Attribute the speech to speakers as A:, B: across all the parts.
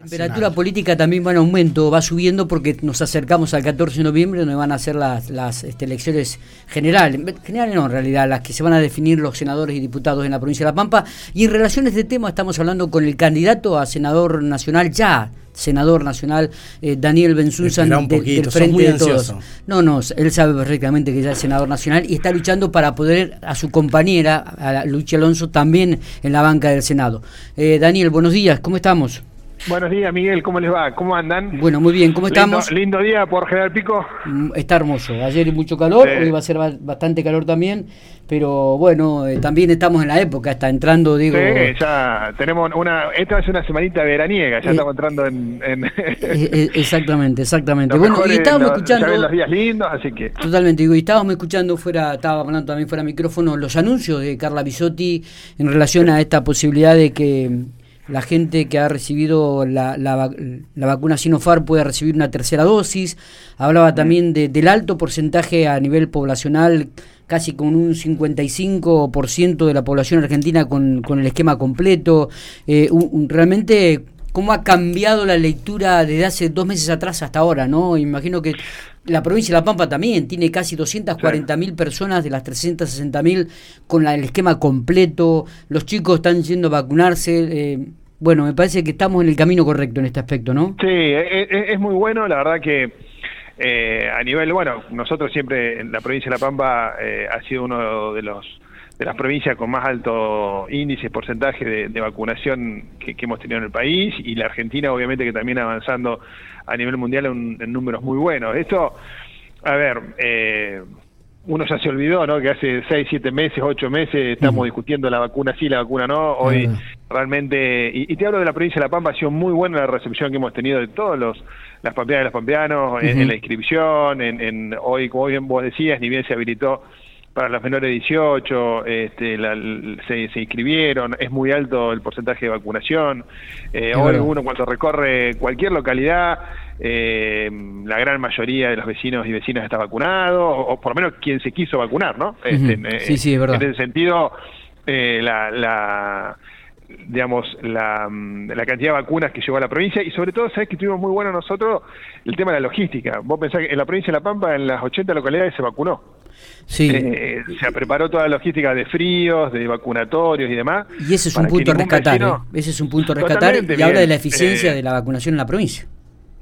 A: La temperatura política también va en aumento, va subiendo porque nos acercamos al 14 de noviembre donde van a ser las, las este, elecciones generales, generales no en realidad, las que se van a definir los senadores y diputados en la provincia de La Pampa. Y en relación a este tema estamos hablando con el candidato a senador nacional ya, senador nacional eh, Daniel Benzunzan del Frente de Todos. No, no, él sabe perfectamente que ya es senador nacional y está luchando para poder a su compañera, a Luchi Alonso, también en la banca del Senado. Eh, Daniel, buenos días, ¿cómo estamos?
B: Buenos días, Miguel, ¿cómo les va? ¿Cómo andan?
A: Bueno, muy bien, ¿cómo estamos?
B: Lindo, día por General Pico.
A: Mm, está hermoso. Ayer mucho calor, hoy va a ser bastante calor también, pero bueno, eh, también estamos en la época, está entrando, digo.
B: Sí, ya tenemos una. Esta es una semanita veraniega, ya eh, estamos entrando en.
A: Eh, exactamente, exactamente. bueno, y estábamos escuchando.
B: los días lindos, así que.
A: Totalmente, digo, y estábamos escuchando fuera, estaba hablando también fuera micrófono, los anuncios de Carla Bisotti en relación a esta posibilidad de que la gente que ha recibido la, la, vacuna Sinopharm puede recibir una tercera dosis. Hablaba también de, del alto porcentaje a nivel poblacional, casi con un 55% de la población argentina con, con el esquema completo. Eh, realmente, ¿cómo ha cambiado la lectura desde hace dos meses atrás hasta ahora? no Imagino que la provincia de La Pampa también tiene casi 240 mil personas de las 360 mil con el esquema completo. Los chicos están yendo a vacunarse. Eh, bueno, me parece que estamos en el camino correcto en este aspecto, ¿no?
B: Sí, e, e, es, muy bueno, la verdad que eh, a nivel, bueno, nosotros siempre en la provincia de La Pampa eh, ha sido uno de los de las provincias con más alto índice, porcentaje de, vacunación que, hemos tenido en el país y la Argentina obviamente que también avanzando a nivel mundial en, en números muy buenos. Esto, a ver, eh, uno ya se olvidó, ¿no? Que hace seis, siete meses, ocho meses estamos discutiendo la vacuna sí, la vacuna no. Hoy realmente, y, te hablo de la provincia de La Pampa, ha sido muy buena la recepción que hemos tenido de todos los las pampeanas y los pampeanos en, la inscripción, en, hoy, como bien vos decías, ni bien se habilitó para las menores de 18, este, se, inscribieron, es muy alto el porcentaje de vacunación. Eh, hoy uno cuando recorre cualquier localidad, eh, la gran mayoría de los vecinos y vecinas está vacunado, o, por lo menos quien se quiso vacunar, ¿no?
A: Este, sí, sí, es verdad.
B: En ese sentido, eh, la, digamos, la, la, cantidad de vacunas que llegó a la provincia y sobre todo, ¿sabes que tuvimos muy bueno nosotros? El tema de la logística. Vos pensás que en la provincia de La Pampa, en las 80 localidades se vacunó.
A: Sí.
B: Eh, se preparó toda la logística de fríos, de vacunatorios y demás.
A: Y ese es un punto a rescatar, ¿eh? ese es un punto a rescatar y habla de la eficiencia de la vacunación en la provincia.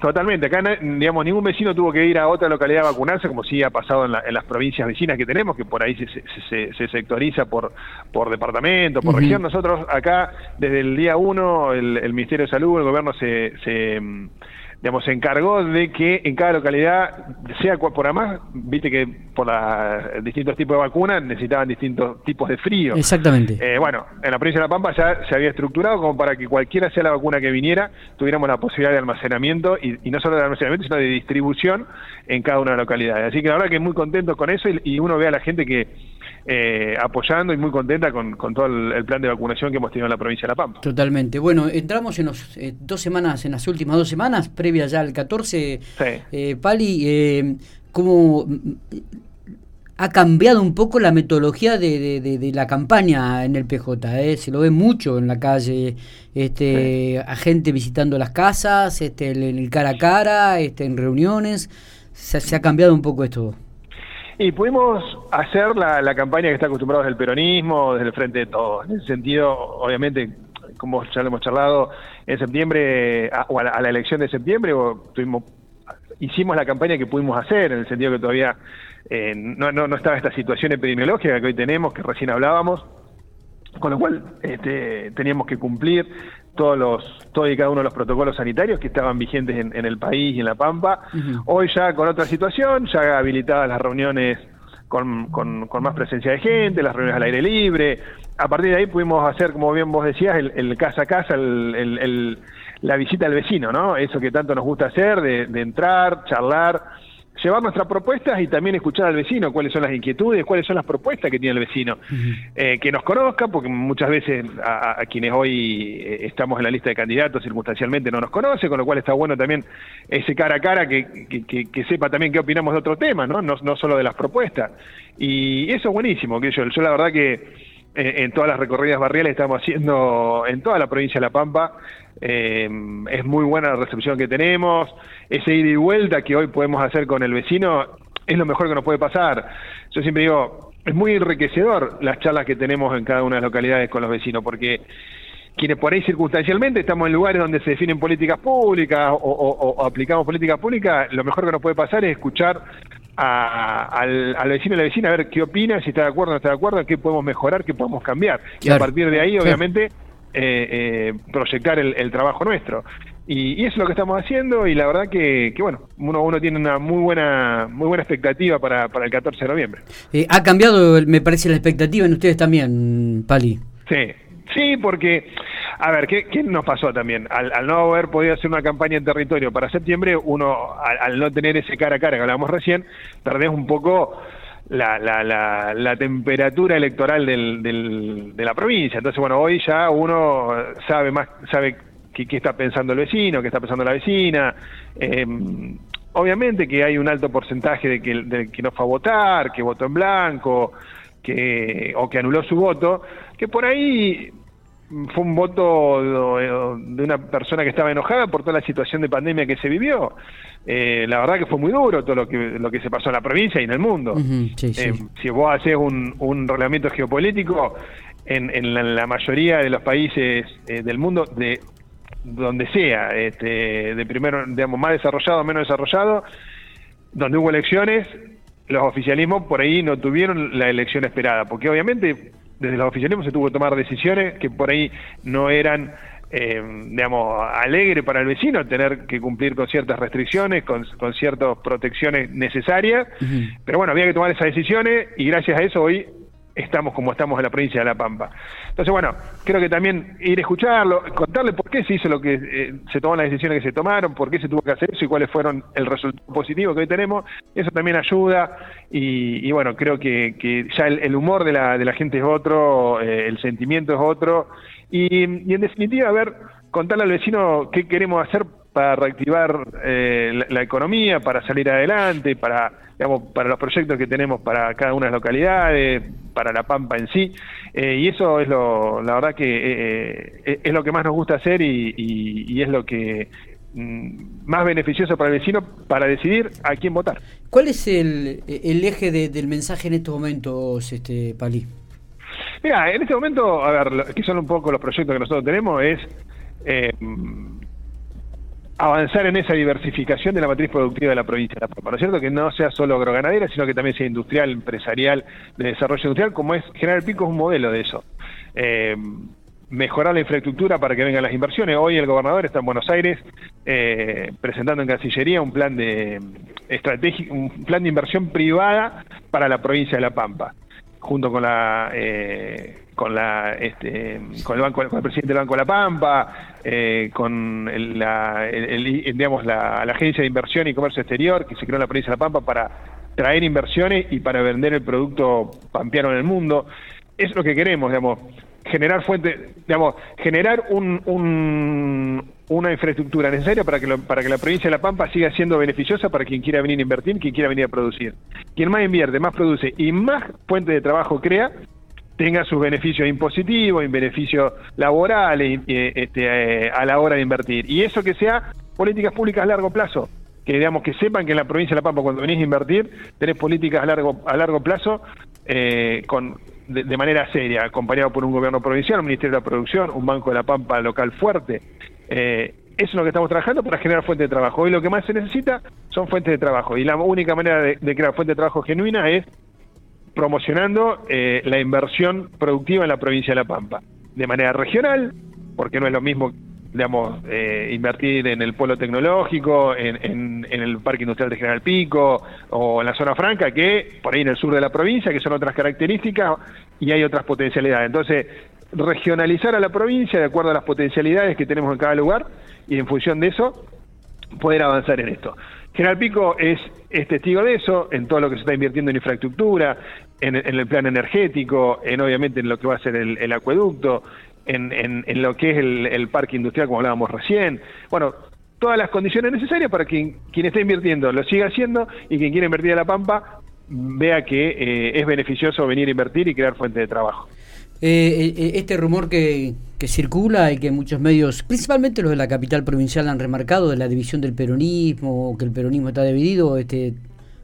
B: Totalmente, acá digamos ningún vecino tuvo que ir a otra localidad a vacunarse como sí ha pasado en, las provincias vecinas que tenemos, que por ahí se, se, sectoriza por, por departamento, por región. Nosotros acá desde el día uno el, el Ministerio de Salud, el gobierno se, se digamos, se encargó de que en cada localidad, sea por además, viste que por los distintos tipos de vacunas necesitaban distintos tipos de frío.
A: Exactamente.
B: Eh, bueno, en la provincia de La Pampa ya se había estructurado como para que cualquiera sea la vacuna que viniera, tuviéramos la posibilidad de almacenamiento, y, no solo de almacenamiento, sino de distribución en cada una de las localidades. Así que la verdad que muy contentos con eso y uno ve a la gente que eh, apoyando y muy contenta con, todo el, plan de vacunación que hemos tenido en la provincia de La Pampa.
A: Totalmente. Bueno, entramos en los, eh, dos semanas, en las últimas dos semanas, previa ya al 14, eh, Pali, ¿cómo ha cambiado un poco la metodología de, la campaña en el PJ? Se lo ve mucho en la calle, este, a gente visitando las casas, este, en el cara a cara, este, en reuniones. se ha cambiado un poco esto.
B: Y pudimos hacer la, campaña que está acostumbrado desde el peronismo, desde el frente de todos. En ese sentido, obviamente, como ya lo hemos charlado, en septiembre, o a, la, elección de septiembre, tuvimos, hicimos la campaña que pudimos hacer, en el sentido que todavía eh, no, no, no estaba esta situación epidemiológica que hoy tenemos, que recién hablábamos, con lo cual este, teníamos que cumplir todos los todos y cada uno de los protocolos sanitarios que estaban vigentes en, el país y en la Pampa. Hoy ya con otra situación, ya habilitadas las reuniones con, con, más presencia de gente, las reuniones al aire libre. A partir de ahí pudimos hacer, como bien vos decías, el, casa a casa, el, la visita al vecino, ¿no? Eso que tanto nos gusta hacer, de, de entrar, charlar llevar nuestras propuestas y también escuchar al vecino cuáles son las inquietudes, cuáles son las propuestas que tiene el vecino. Eh, que nos conozca, porque muchas veces a, quienes hoy eh, estamos en la lista de candidatos circunstancialmente no nos conoce, con lo cual está bueno también ese cara a cara que, que, sepa también qué opinamos de otro tema, ¿no? ¿no? No solo de las propuestas. Y eso es buenísimo, que yo, yo la verdad que eh, en todas las recorridas barriales estamos haciendo en toda la provincia de La Pampa, eh, es muy buena la recepción que tenemos, ese ida y vuelta que hoy podemos hacer con el vecino es lo mejor que nos puede pasar. Yo siempre digo, es muy enriquecedor las charlas que tenemos en cada una de las localidades con los vecinos, porque quienes por ahí circunstancialmente estamos en lugares donde se definen políticas públicas o, aplicamos políticas públicas, lo mejor que nos puede pasar es escuchar al, vecino y la vecina a ver qué opina, si está de acuerdo o no está de acuerdo, qué podemos mejorar, qué podemos cambiar. Y a partir de ahí, obviamente, eh, proyectar el, trabajo nuestro. Y, eso es lo que estamos haciendo y la verdad que, bueno, uno, uno tiene una muy buena muy buena expectativa para, para el 14 de noviembre.
A: Eh, ha cambiado, me parece, la expectativa en ustedes también, Pali.
B: Sí, sí, porque, a ver, ¿qué, qué nos pasó también? Al, no haber podido hacer una campaña en territorio para septiembre, uno, al, no tener ese cara a cara que hablábamos recién, perdés un poco la, la, la, la temperatura electoral del, del, de la provincia. Entonces, bueno, hoy ya uno sabe más, sabe qué, está pensando el vecino, qué está pensando la vecina. Eh, obviamente que hay un alto porcentaje de que, que no fue a votar, que votó en blanco, que, o que anuló su voto, que por ahí fue un voto de una persona que estaba enojada por toda la situación de pandemia que se vivió. Eh, la verdad que fue muy duro todo lo que, lo que se pasó en la provincia y en el mundo. Eh, si vos haces un, un reglamento geopolítico, en, en la, mayoría de los países del mundo, de donde sea, este, de primero, digamos, más desarrollado, menos desarrollado, donde hubo elecciones, los oficialismos por ahí no tuvieron la elección esperada, porque obviamente desde los oficialismos se tuvo que tomar decisiones que por ahí no eran, eh, digamos, alegre para el vecino, tener que cumplir con ciertas restricciones, con, con ciertas protecciones necesarias, pero bueno, había que tomar esas decisiones y gracias a eso hoy estamos como estamos en la provincia de La Pampa. Entonces, bueno, creo que también ir a escucharlo, contarle por qué se hizo lo que eh, se tomó las decisiones que se tomaron, por qué se tuvo que hacer eso y cuáles fueron el resultado positivo que hoy tenemos, eso también ayuda y, bueno, creo que, ya el, humor de la, de la gente es otro, eh, el sentimiento es otro y, y en definitiva, a ver, contarle al vecino qué queremos hacer para reactivar eh, la, economía, para salir adelante, para, digamos, para los proyectos que tenemos para cada una de las localidades, para La Pampa en sí. Eh, y eso es lo, la verdad que eh, es lo que más nos gusta hacer y, es lo que mm, más beneficioso para el vecino para decidir a quién votar.
A: ¿Cuál es el, el eje del mensaje en estos momentos, este Pali?
B: Mira, en este momento, a ver, que son un poco los proyectos que nosotros tenemos, es avanzar en esa diversificación de la matriz productiva de la provincia de La Pampa, ¿no es cierto? Que no sea solo agroganadera, sino que también sea industrial, empresarial, de desarrollo industrial, como es General Pico es un modelo de eso. Eh, mejorar la infraestructura para que vengan las inversiones. Hoy el gobernador está en Buenos Aires eh, presentando en Cancillería un plan de estratégico, un plan de inversión privada para la provincia de La Pampa junto con la eh, con la este, con el banco con el presidente del Banco de la Pampa eh, con la digamos la, agencia de inversión y comercio exterior que se creó en la provincia de La Pampa para traer inversiones y para vender el producto pampeano en el mundo. Es lo que queremos digamos generar fuentes, digamos, generar un, una infraestructura necesaria para que, para que la provincia de La Pampa siga siendo beneficiosa para quien quiera venir a invertir, quien quiera venir a producir. Quien más invierte, más produce y más fuentes de trabajo crea, tenga sus beneficios impositivos, y beneficios laborales este, eh, a la hora de invertir. Y eso que sea políticas públicas a largo plazo que digamos que sepan que en la provincia de La Pampa cuando venís a invertir tenés políticas a largo a largo plazo eh, con de, manera seria, acompañado por un gobierno provincial, un Ministerio de la Producción, un Banco de la Pampa local fuerte. Eh, eso es lo que estamos trabajando para generar fuentes de trabajo. Hoy lo que más se necesita son fuentes de trabajo y la única manera de, crear fuentes de trabajo genuina es promocionando eh, la inversión productiva en la provincia de La Pampa, de manera regional, porque no es lo mismo digamos, eh, invertir en el polo tecnológico, en, el Parque Industrial de General Pico o en la zona franca, que por ahí en el sur de la provincia, que son otras características y hay otras potencialidades. Entonces, regionalizar a la provincia de acuerdo a las potencialidades que tenemos en cada lugar y en función de eso, poder avanzar en esto. General Pico es, testigo de eso, en todo lo que se está invirtiendo en infraestructura, en, el plan energético, en obviamente en lo que va a ser el acueducto, en, lo que es el, parque industrial, como hablábamos recién. Bueno, todas las condiciones necesarias para que quien esté invirtiendo lo siga haciendo y quien quiera invertir a La Pampa vea que eh, es beneficioso venir a invertir y crear fuentes de trabajo.
A: Eh, eh, este rumor que, que, circula y que muchos medios, principalmente los de la capital provincial, han remarcado de la división del peronismo, que el peronismo está dividido, este,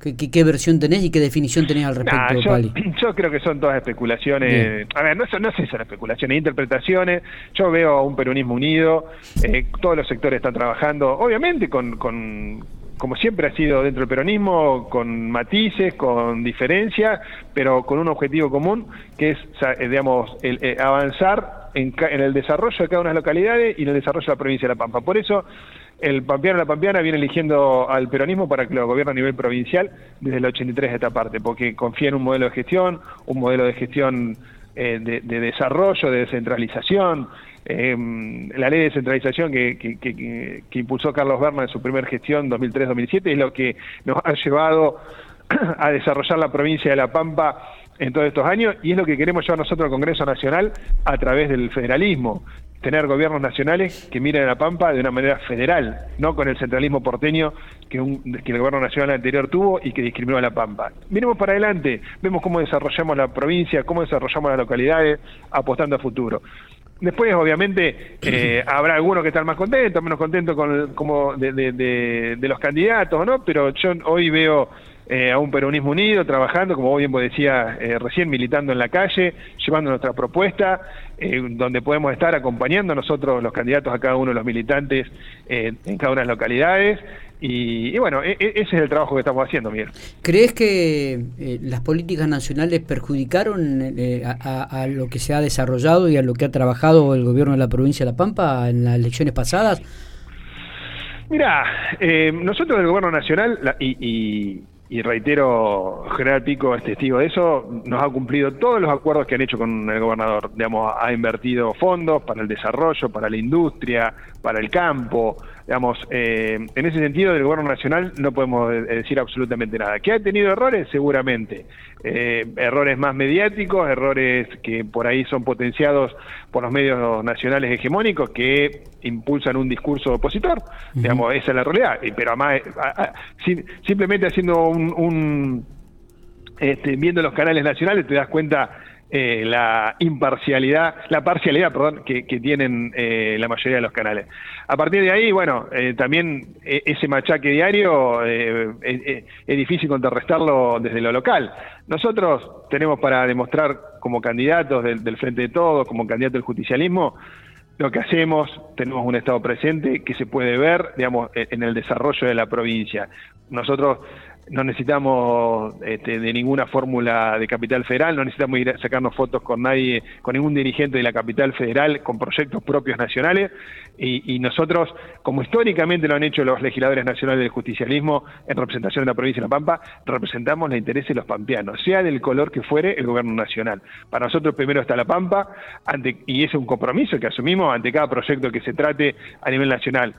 A: ¿qué, versión tenés y qué definición tenés al respecto,
B: yo, Yo creo que son todas especulaciones. A ver, no, no sé si son especulaciones, interpretaciones. Yo veo un peronismo unido, eh, todos los sectores están trabajando, obviamente con, con como siempre ha sido dentro del peronismo, con matices, con diferencias, pero con un objetivo común, que es, eh, digamos, el, eh, avanzar en, el desarrollo de cada una de las localidades y en el desarrollo de la provincia de La Pampa. Por eso, el Pampeano la Pampeana viene eligiendo al peronismo para que lo gobierne a nivel provincial desde el 83 de esta parte, porque confía en un modelo de gestión, un modelo de gestión eh, de, de desarrollo, de descentralización, eh, la ley de descentralización que, impulsó Carlos Berna en su primera gestión 2003-2007 es lo que nos ha llevado a desarrollar la provincia de La Pampa en todos estos años y es lo que queremos llevar nosotros al Congreso Nacional a través del federalismo, tener gobiernos nacionales que miren a La Pampa de una manera federal, no con el centralismo porteño que, que el gobierno nacional anterior tuvo y que discriminó a La Pampa. Miremos para adelante, vemos cómo desarrollamos la provincia, cómo desarrollamos las localidades, apostando a futuro. Después, obviamente, eh, habrá algunos que están más contentos, menos contentos con como de, de, los candidatos, ¿no? Pero yo hoy veo eh, a un peronismo unido, trabajando, como bien vos decías, eh, recién militando en la calle, llevando nuestra propuesta, donde podemos estar acompañando a nosotros los candidatos a cada uno de los militantes en cada una de las localidades. Y, bueno, e, e, ese es el trabajo que estamos haciendo, Miguel.
A: ¿Crees que eh, las políticas nacionales perjudicaron eh, a, lo que se ha desarrollado y a lo que ha trabajado el gobierno de la provincia de La Pampa en las elecciones pasadas?
B: Mira, eh, nosotros del gobierno nacional, y, y reitero, General Pico es testigo de eso, nos ha cumplido todos los acuerdos que han hecho con el gobernador. Digamos, ha invertido fondos para el desarrollo, para la industria, para el campo. Digamos, eh, en ese sentido, del gobierno nacional no podemos decir absolutamente nada. ¿Que ha tenido errores? Seguramente. Eh, errores más mediáticos, errores que por ahí son potenciados por los medios nacionales hegemónicos que impulsan un discurso opositor. Digamos, esa es la realidad. Pero además, simplemente haciendo un un, este, viendo los canales nacionales te das cuenta eh, la imparcialidad, la parcialidad, perdón, que, tienen eh, la mayoría de los canales. A partir de ahí, bueno, eh, también ese machaque diario es, difícil contrarrestarlo desde lo local. Nosotros tenemos para demostrar como candidatos del, del Frente de Todos, como candidato del justicialismo, lo que hacemos, tenemos un Estado presente que se puede ver, digamos, en el desarrollo de la provincia. Nosotros no necesitamos este, de ninguna fórmula de capital federal, no necesitamos ir a sacarnos fotos con nadie, con ningún dirigente de la capital federal, con proyectos propios nacionales, y, nosotros, como históricamente lo han hecho los legisladores nacionales del justicialismo en representación de la provincia de La Pampa, representamos los intereses de los pampeanos, sea del color que fuere el gobierno nacional. Para nosotros primero está La Pampa, ante, y es un compromiso que asumimos ante cada proyecto que se trate a nivel nacional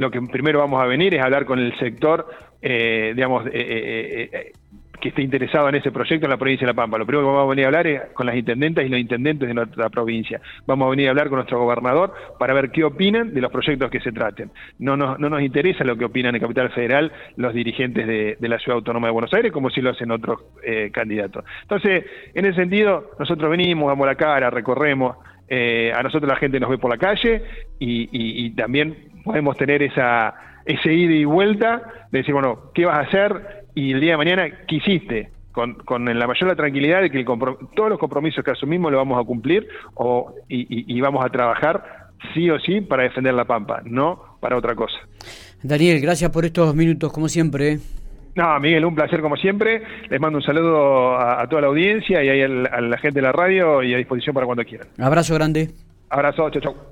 B: lo que primero vamos a venir es hablar con el sector, eh, digamos, eh, eh, que esté interesado en ese proyecto en la provincia de La Pampa. Lo primero que vamos a venir a hablar es con las intendentas y los intendentes de nuestra provincia. Vamos a venir a hablar con nuestro gobernador para ver qué opinan de los proyectos que se traten. No nos, no nos interesa lo que opinan en Capital Federal los dirigentes de, la Ciudad Autónoma de Buenos Aires, como si lo hacen otros candidatos. Entonces, en ese sentido, nosotros venimos, damos la cara, recorremos. a nosotros la gente nos ve por la calle y también podemos tener esa, ese ida y vuelta de decir, bueno, ¿qué vas a hacer? Y el día de mañana, ¿qué hiciste? Con, con la mayor tranquilidad de que todos los compromisos que asumimos los vamos a cumplir o, y, vamos a trabajar sí o sí para defender la Pampa, no para otra cosa.
A: Daniel, gracias por estos minutos, como siempre.
B: No, Miguel, un placer como siempre. Les mando un saludo a, toda la audiencia y a, a la gente de la radio y a disposición para cuando quieran.
A: Abrazo grande.
B: Abrazo, chau, chau.